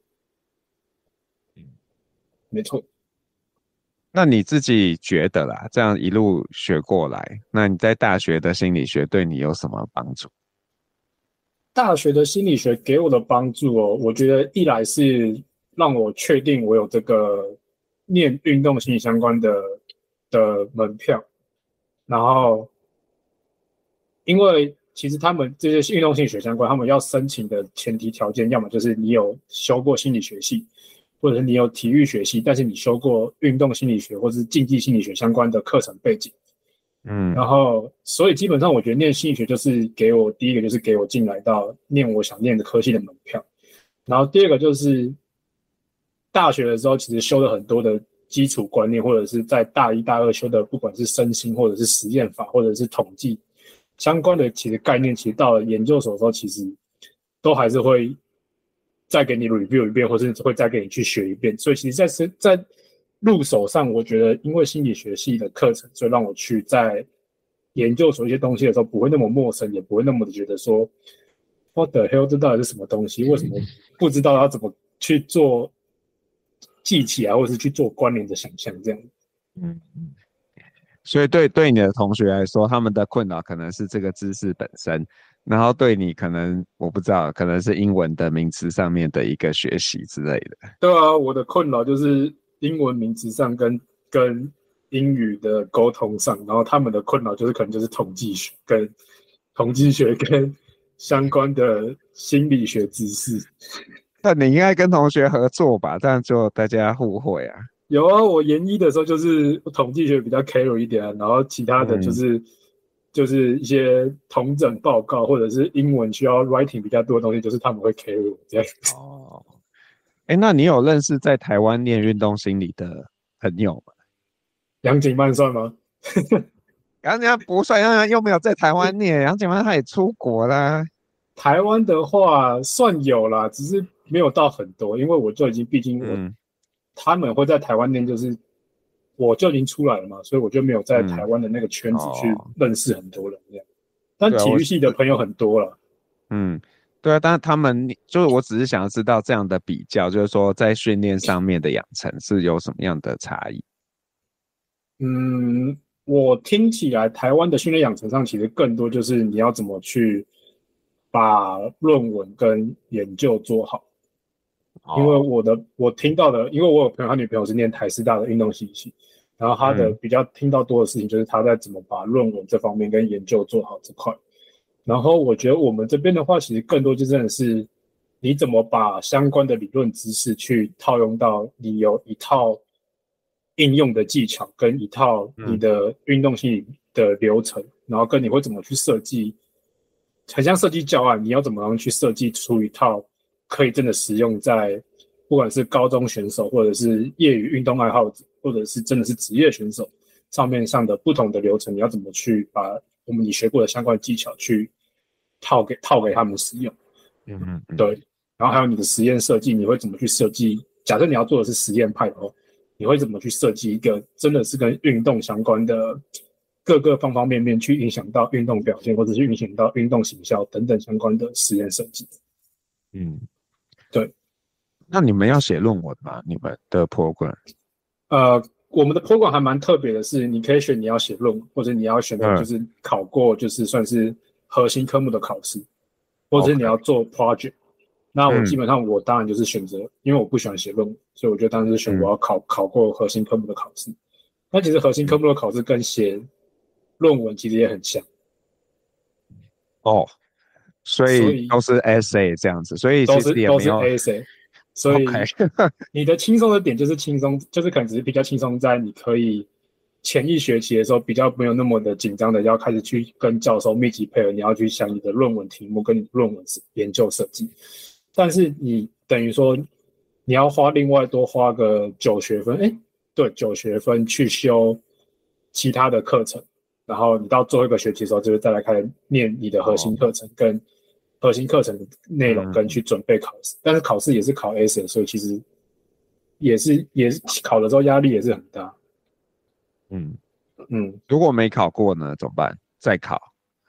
嗯，没错。那你自己觉得啦，这样一路学过来，那你在大学的心理学对你有什么帮助？大学的心理学给我的帮助哦，我觉得一来是让我确定我有这个念运动心理相关的的门票，然后因为其实他们这些运动心理学相关，他们要申请的前提条件，要么就是你有修过心理学系，或者是你有体育学系，但是你修过运动心理学或者是竞技心理学相关的课程背景。嗯，然后所以基本上我觉得念心理学就是给我第一个就是给我进来到念我想念的科系的门票，然后第二个就是大学的时候其实修了很多的基础观念，或者是在大一大二修的，不管是身心或者是实验法或者是统计。相关的其实概念，其实到了研究所的时候，其实都还是会再给你 review 一遍，或者是会再给你去学一遍。所以其实在是在入手上，我觉得因为心理学系的课程，所以让我去在研究所一些东西的时候，不会那么陌生，也不会那么的觉得说 What the hell，这到底是什么东西？为什么不知道要怎么去做记起来，或者是去做关联的想象这样？嗯嗯。所以对对你的同学来说，他们的困扰可能是这个知识本身，然后对你可能我不知道，可能是英文的名词上面的一个学习之类的。对啊，我的困扰就是英文名词上跟跟英语的沟通上，然后他们的困扰就是可能就是统计学跟统计学跟相关的心理学知识。那你应该跟同学合作吧，这样就大家互惠啊。有啊，我研一的时候就是统计学比较 carry 一点啊，然后其他的就是、嗯、就是一些同整报告或者是英文需要 writing 比较多的东西，就是他们会 carry 这样子。哦，哎，那你有认识在台湾念运动心理的朋友吗？杨景曼算吗？杨景曼不算，杨又没有在台湾念，杨景曼他也出国啦。台湾的话算有啦，只是没有到很多，因为我就已经毕竟我。嗯他们会在台湾念，就是我就已经出来了嘛，所以我就没有在台湾的那个圈子去认识很多人这样。但体育系的朋友很多了。嗯，对啊，但是他们就是，我只是想要知道这样的比较，就是说在训练上面的养成是有什么样的差异？嗯，我听起来台湾的训练养成上其实更多就是你要怎么去把论文跟研究做好。因为我的我听到的，因为我有朋友，他女朋友是念台师大的运动系系，然后他的比较听到多的事情就是他在怎么把论文这方面跟研究做好这块。然后我觉得我们这边的话，其实更多就真的是你怎么把相关的理论知识去套用到你有一套应用的技巧跟一套你的运动心理的流程，然后跟你会怎么去设计，很像设计教案，你要怎么样去设计出一套。可以真的使用在，不管是高中选手，或者是业余运动爱好者，或者是真的是职业选手，上面上的不同的流程，你要怎么去把我们你学过的相关技巧去套给套给他们使用？嗯嗯，对。然后还有你的实验设计，你会怎么去设计？假设你要做的是实验派的话，你会怎么去设计一个真的是跟运动相关的各个方方面面去影响到运动表现，或者是影响到运动行销等等相关的实验设计？嗯。对，那你们要写论文吗？你们的 program？呃，我们的 program 还蛮特别的，是你可以选你要写论文，或者你要选的就是考过，就是算是核心科目的考试，嗯、或者是你要做 project。那我基本上我当然就是选择，嗯、因为我不喜欢写论文，所以我就当时选我要考、嗯、考过核心科目的考试。那其实核心科目的考试跟写论文其实也很像。哦。所以都是 essay 这样子，所以其实也没有都是都是 essay。所以 你的轻松的点就是轻松，就是可能只是比较轻松，在你可以前一学期的时候比较没有那么的紧张的，要开始去跟教授密集配合，你要去想你的论文题目跟你论文研究设计。但是你等于说你要花另外多花个九学分，哎，对，九学分去修其他的课程。然后你到最后一个学期的时候，就是再来开始念你的核心课程跟核心课程的内容，跟去准备考试。但是考试也是考 essay，所以其实也是也是考的时候压力也是很大。嗯嗯，如果没考过呢，怎么办？再考？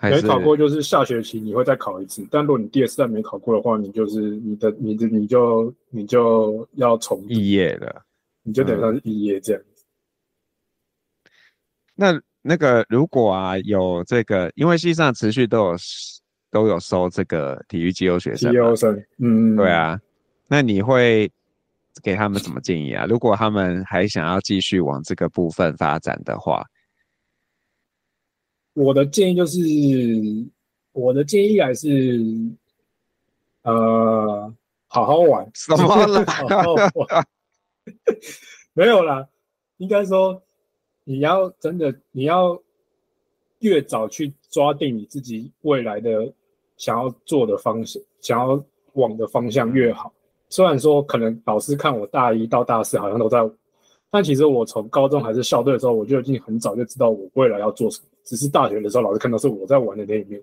没考过就是下学期你会再考一次。但如果你第二次再没考过的话，你就是你的你的你就你就要重毕业了，你就等于是毕业这样子。那。那个如果啊有这个，因为系上持续都有都有收这个体育肌优学生，肌优生，嗯，对啊，那你会给他们什么建议啊？如果他们还想要继续往这个部分发展的话，我的建议就是，我的建议还是，呃，好好玩，什么了？好好玩，没有啦，应该说，你要真的，你要越早去抓定你自己未来的想要做的方向，想要往的方向越好。虽然说可能老师看我大一到大四好像都在，但其实我从高中还是校队的时候，我就已经很早就知道我未来要做什么。只是大学的时候，老师看到是我在玩的那一面。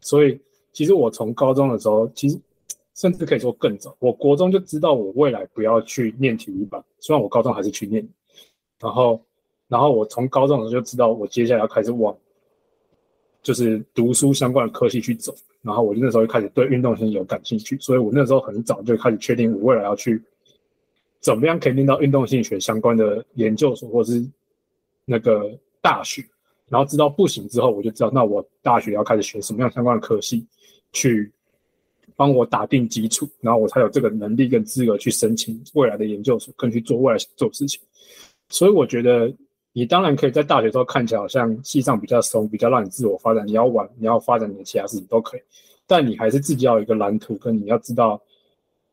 所以其实我从高中的时候，其实甚至可以说更早，我国中就知道我未来不要去念体育班。虽然我高中还是去念，然后然后我从高中的时候就知道我接下来要开始往就是读书相关的科系去走。然后我就那时候就开始对运动性有感兴趣，所以我那时候很早就开始确定我未来要去怎么样可以念到运动性学相关的研究所或是那个大学，然后知道不行之后，我就知道那我大学要开始学什么样相关的科系，去帮我打定基础，然后我才有这个能力跟资格去申请未来的研究所，跟去做未来做事情。所以我觉得。你当然可以在大学时候看起来好像系上比较松，比较让你自我发展。你要玩，你要发展你的其他事情都可以，但你还是自己要有一个蓝图，跟你要知道，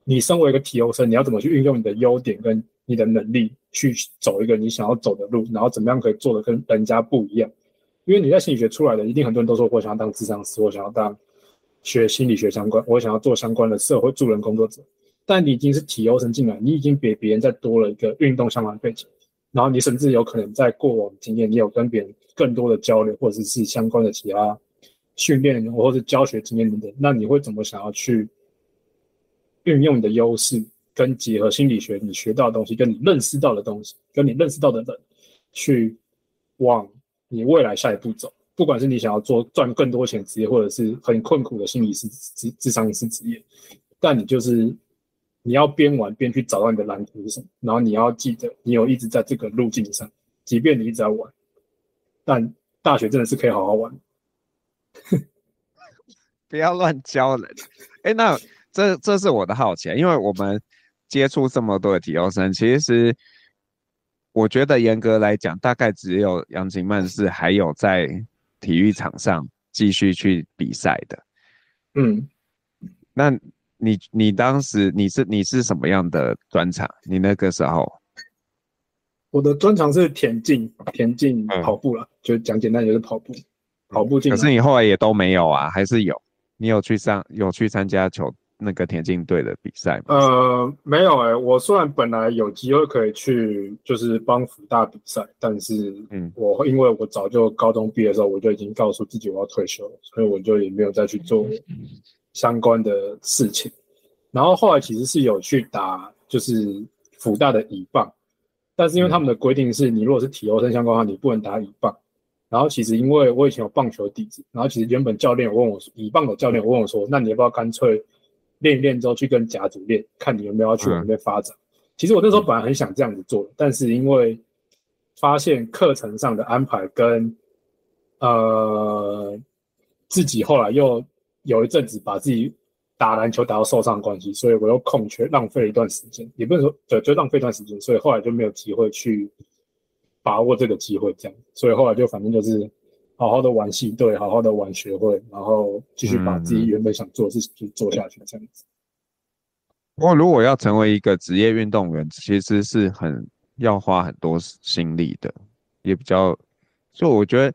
你身为一个体优生，你要怎么去运用你的优点跟你的能力去走一个你想要走的路，然后怎么样可以做的跟人家不一样。因为你在心理学出来的，一定很多人都说我想要当智商师，我想要当学心理学相关，我想要做相关的社会助人工作者。但你已经是体优生进来，你已经比别人再多了一个运动相关的背景。然后你甚至有可能在过往经验，你有跟别人更多的交流，或者是相关的其他训练或者教学经验等等。那你会怎么想要去运用你的优势，跟结合心理学你学到的东西，跟你认识到的东西，跟你认识到的人，去往你未来下一步走。不管是你想要做赚更多钱职业，或者是很困苦的心理师、咨咨商师职业，但你就是。你要边玩边去找到你的蓝图是什么，然后你要记得你有一直在这个路径上，即便你一直在玩，但大学真的是可以好好玩，不要乱教人。哎、欸，那这这是我的好奇，因为我们接触这么多的体育生，其实我觉得严格来讲，大概只有杨景曼是还有在体育场上继续去比赛的。嗯，那。你你当时你是你是什么样的专场？你那个时候，我的专长是田径，田径跑步了，嗯、就讲简单就是跑步，跑步进。可是你后来也都没有啊？还是有？你有去上有去参加球那个田径队的比赛吗？呃，没有哎、欸，我虽然本来有机会可以去，就是帮福大比赛，但是嗯，我因为我早就高中毕业的时候，我就已经告诉自己我要退休了，所以我就也没有再去做。嗯相关的事情，然后后来其实是有去打，就是辅大的乙棒，但是因为他们的规定是你如果是体优生相关的话，你不能打乙棒。然后其实因为我以前有棒球底子，然后其实原本教练有问我说，乙棒的教练有问我说，那你要不要干脆练一练之后去跟甲组练，看你有没有要去往那边发展？其实我那时候本来很想这样子做，但是因为发现课程上的安排跟呃自己后来又。有一阵子把自己打篮球打到受伤的关系，所以我又空缺，浪费了一段时间，也不能说对，就浪费一段时间，所以后来就没有机会去把握这个机会，这样，所以后来就反正就是好好的玩系队，好好的玩学会，然后继续把自己原本想做的事情去做下去，这样子。不过如果要成为一个职业运动员，其实是很要花很多心力的，也比较，所以我觉得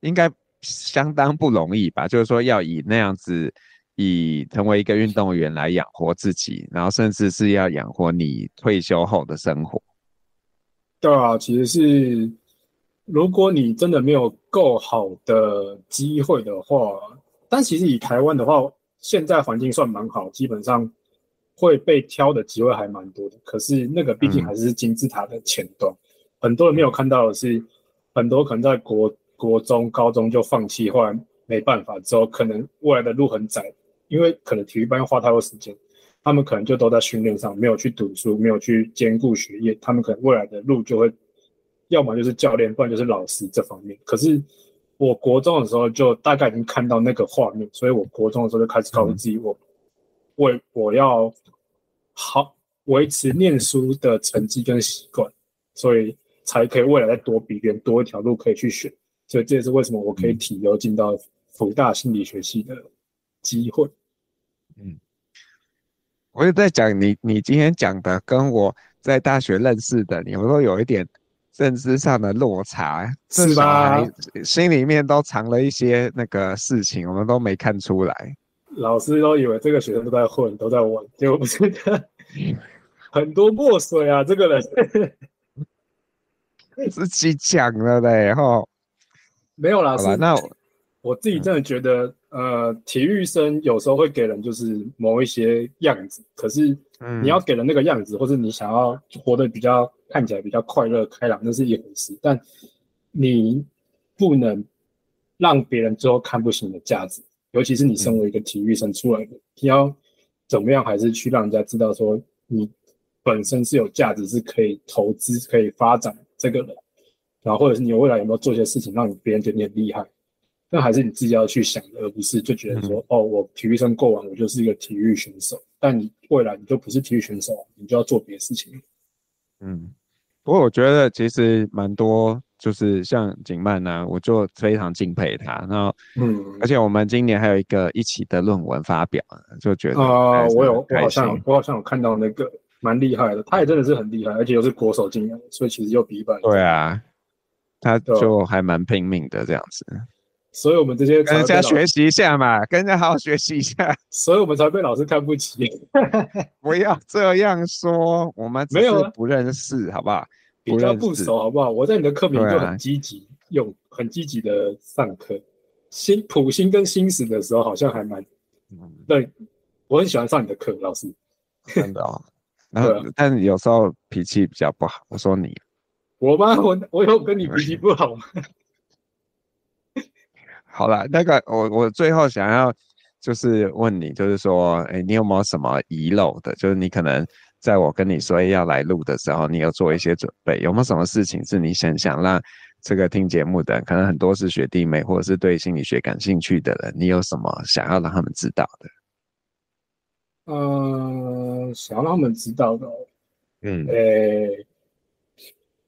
应该。相当不容易吧，就是说要以那样子，以成为一个运动员来养活自己，然后甚至是要养活你退休后的生活。对啊，其实是如果你真的没有够好的机会的话，但其实以台湾的话，现在环境算蛮好，基本上会被挑的机会还蛮多的。可是那个毕竟还是金字塔的前端，嗯、很多人没有看到的是，很多可能在国。国中、高中就放弃，后来没办法之后，可能未来的路很窄，因为可能体育班要花太多时间，他们可能就都在训练上，没有去读书，没有去兼顾学业，他们可能未来的路就会，要么就是教练，不然就是老师这方面。可是我国中的时候就大概已经看到那个画面，所以我国中的时候就开始告诉自己，我为我要好维持念书的成绩跟习惯，所以才可以未来再多比别人多一条路可以去选。所以这也是为什么我可以提油进到福大心理学系的机会。嗯，我也在讲你，你今天讲的跟我在大学认识的你，们都有一点认知上的落差，是吧？心里面都藏了一些那个事情，我们都没看出来。老师都以为这个学生都在混，都在玩，结果不是的，很多墨水啊，这个人 自己讲了嘞，吼。没有啦，是那我，我自己真的觉得，嗯、呃，体育生有时候会给人就是某一些样子，可是你要给人那个样子，嗯、或者你想要活得比较看起来比较快乐开朗，那是一回事，但你不能让别人最后看不起你的价值，尤其是你身为一个体育生出来的，嗯、你要怎么样还是去让人家知道说你本身是有价值，是可以投资、可以发展这个人。然后或者是你未来有没有做一些事情让你别人觉得你很厉害，那还是你自己要去想的，而不是就觉得说、嗯、哦，我体育生过完，我就是一个体育选手。但你未来你就不是体育选手，你就要做别的事情。嗯，不过我觉得其实蛮多，就是像景曼呢，我就非常敬佩他。然后嗯，而且我们今年还有一个一起的论文发表，就觉得啊、呃，我有我好像我好像有看到那个蛮厉害的，他也真的是很厉害，而且又是国手进来，所以其实又比一般。对啊。他就还蛮拼命的这样子，所以我们这些跟人家学习一下嘛，跟人家好好学习一下，所以我们才被老师看不起。不要这样说，我们没有不认识，好不好？比较不熟，好不好？我在你的课名就很积极，用很积极的上课。新普新跟新史的时候，好像还蛮……对，我很喜欢上你的课，老师。真的哦，然后但有时候脾气比较不好。我说你。我吗？我我有跟你脾气不好吗？好了，那个我我最后想要就是问你，就是说，哎、欸，你有没有什么遗漏的？就是你可能在我跟你说要来录的时候，你有做一些准备，有没有什么事情是你想想让这个听节目的人，可能很多是学弟妹或者是对心理学感兴趣的人，你有什么想要让他们知道的？嗯、呃，想要让他们知道的，嗯，诶、欸。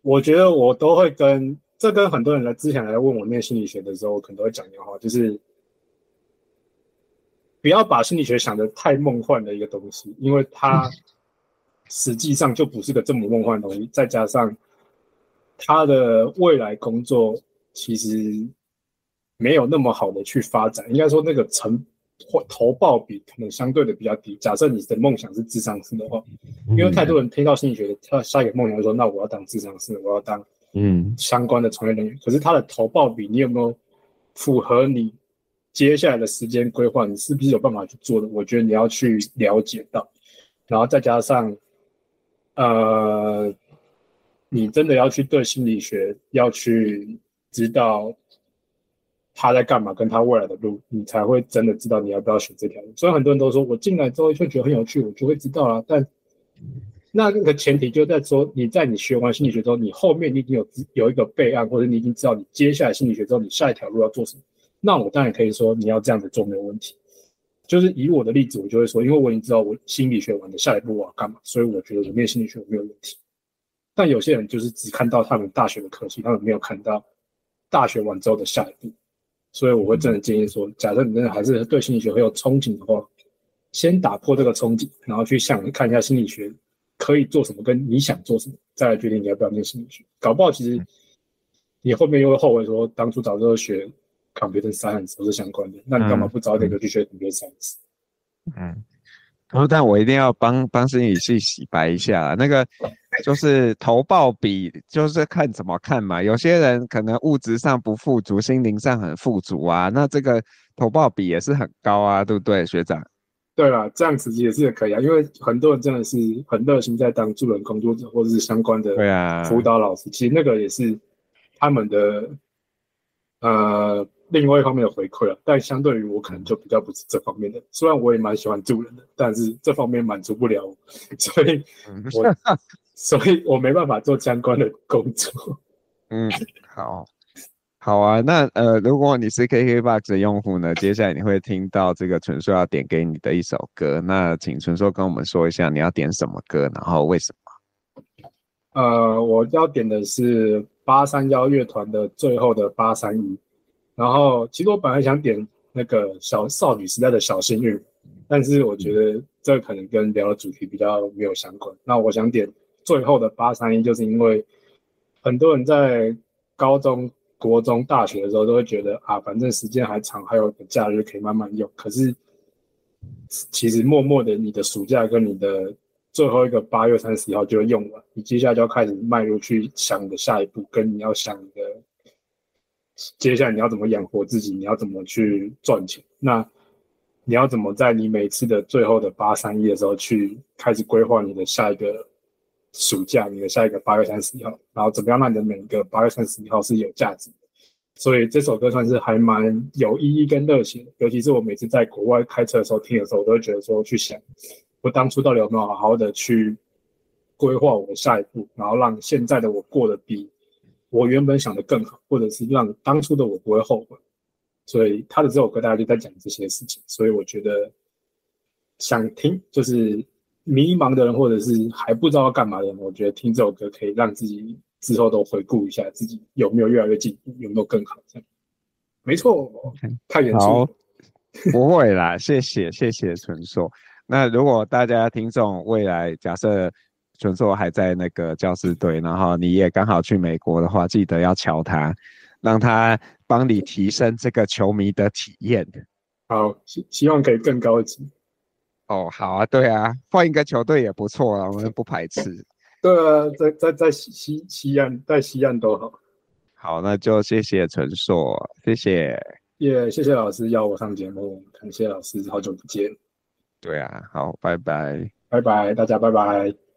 我觉得我都会跟这跟很多人来之前来问我念心理学的时候，我可能都会讲一句话，就是不要把心理学想得太梦幻的一个东西，因为它实际上就不是个这么梦幻的东西。再加上他的未来工作其实没有那么好的去发展，应该说那个成。或投报比可能相对的比较低。假设你的梦想是智商师的话，因为太多人听到心理学的，他下一个梦想就说：“那我要当智商师，我要当嗯相关的从业人员。”可是他的投报比，你有没有符合你接下来的时间规划？你是不是有办法去做的？我觉得你要去了解到，然后再加上呃，你真的要去对心理学要去知道。他在干嘛？跟他未来的路，你才会真的知道你要不要选这条路。所以很多人都说，我进来之后就觉得很有趣，我就会知道了。但那个前提就在说，你在你学完心理学之后，你后面你已经有有一个备案，或者你已经知道你接下来心理学之后，你下一条路要做什么。那我当然可以说，你要这样子做没有问题。就是以我的例子，我就会说，因为我已经知道我心理学完的下一步我要干嘛，所以我觉得我念心理学没有问题。但有些人就是只看到他们大学的科系，他们没有看到大学完之后的下一步。所以我会真的建议说，假设你真的还是对心理学很有憧憬的话，先打破这个憧憬，然后去想看一下心理学可以做什么，跟你想做什么，再来决定你要不要念心理学。搞不好其实你后面又会后悔说，当初早知道学 computer science 都是相关的，那你干嘛不早点就去学 computer science？嗯。然后，但我一定要帮帮心理系洗白一下，那个就是投报比，就是看怎么看嘛。有些人可能物质上不富足，心灵上很富足啊，那这个投报比也是很高啊，对不对，学长？对啦，这样子也是可以啊，因为很多人真的是很热心在当助人工作者或者是相关的辅导老师，啊、其实那个也是他们的呃。另外一方面的回馈了，但相对于我可能就比较不是这方面的。虽然我也蛮喜欢助人的，但是这方面满足不了我，所以，我所以我没办法做相关的工作。嗯，好，好啊。那呃，如果你是 KKBOX 的用户呢，接下来你会听到这个纯硕要点给你的一首歌。那请纯硕跟我们说一下你要点什么歌，然后为什么？呃，我要点的是。八三幺乐团的最后的八三一。然后其实我本来想点那个小少女时代的小幸运，但是我觉得这可能跟聊的主题比较没有相关。那我想点最后的八三一，就是因为很多人在高中。国中、大学的时候都会觉得啊，反正时间还长，还有个假日可以慢慢用。可是，其实默默的，你的暑假跟你的最后一个八月三十一号就会用完，你接下来就要开始迈入去想的下一步，跟你要想的接下来你要怎么养活自己，你要怎么去赚钱。那你要怎么在你每次的最后的八三一的时候去开始规划你的下一个？暑假，你的下一个八月三十一号，然后怎么样让你的每一个八月三十一号是有价值的？所以这首歌算是还蛮有意义跟热情。尤其是我每次在国外开车的时候听的时候，我都会觉得说，去想我当初到底有没有好好的去规划我的下一步，然后让现在的我过得比我原本想的更好，或者是让当初的我不会后悔。所以他的这首歌大家就在讲这些事情，所以我觉得想听就是。迷茫的人，或者是还不知道要干嘛的人，我觉得听这首歌可以让自己之后都回顾一下自己有没有越来越进步，有没有更好。这样，没错太严肃了。不会啦，谢谢谢谢纯硕。那如果大家听众未来假设纯硕还在那个教师队，然后你也刚好去美国的话，记得要敲他，让他帮你提升这个球迷的体验。好，希希望可以更高级。哦，好啊，对啊，换一个球队也不错啊，我们不排斥。对啊，在在在西西岸，在西岸都好。好，那就谢谢陈硕，谢谢。也、yeah, 谢谢老师邀我上节目，感谢老师，好久不见。对啊，好，拜拜，拜拜，大家拜拜。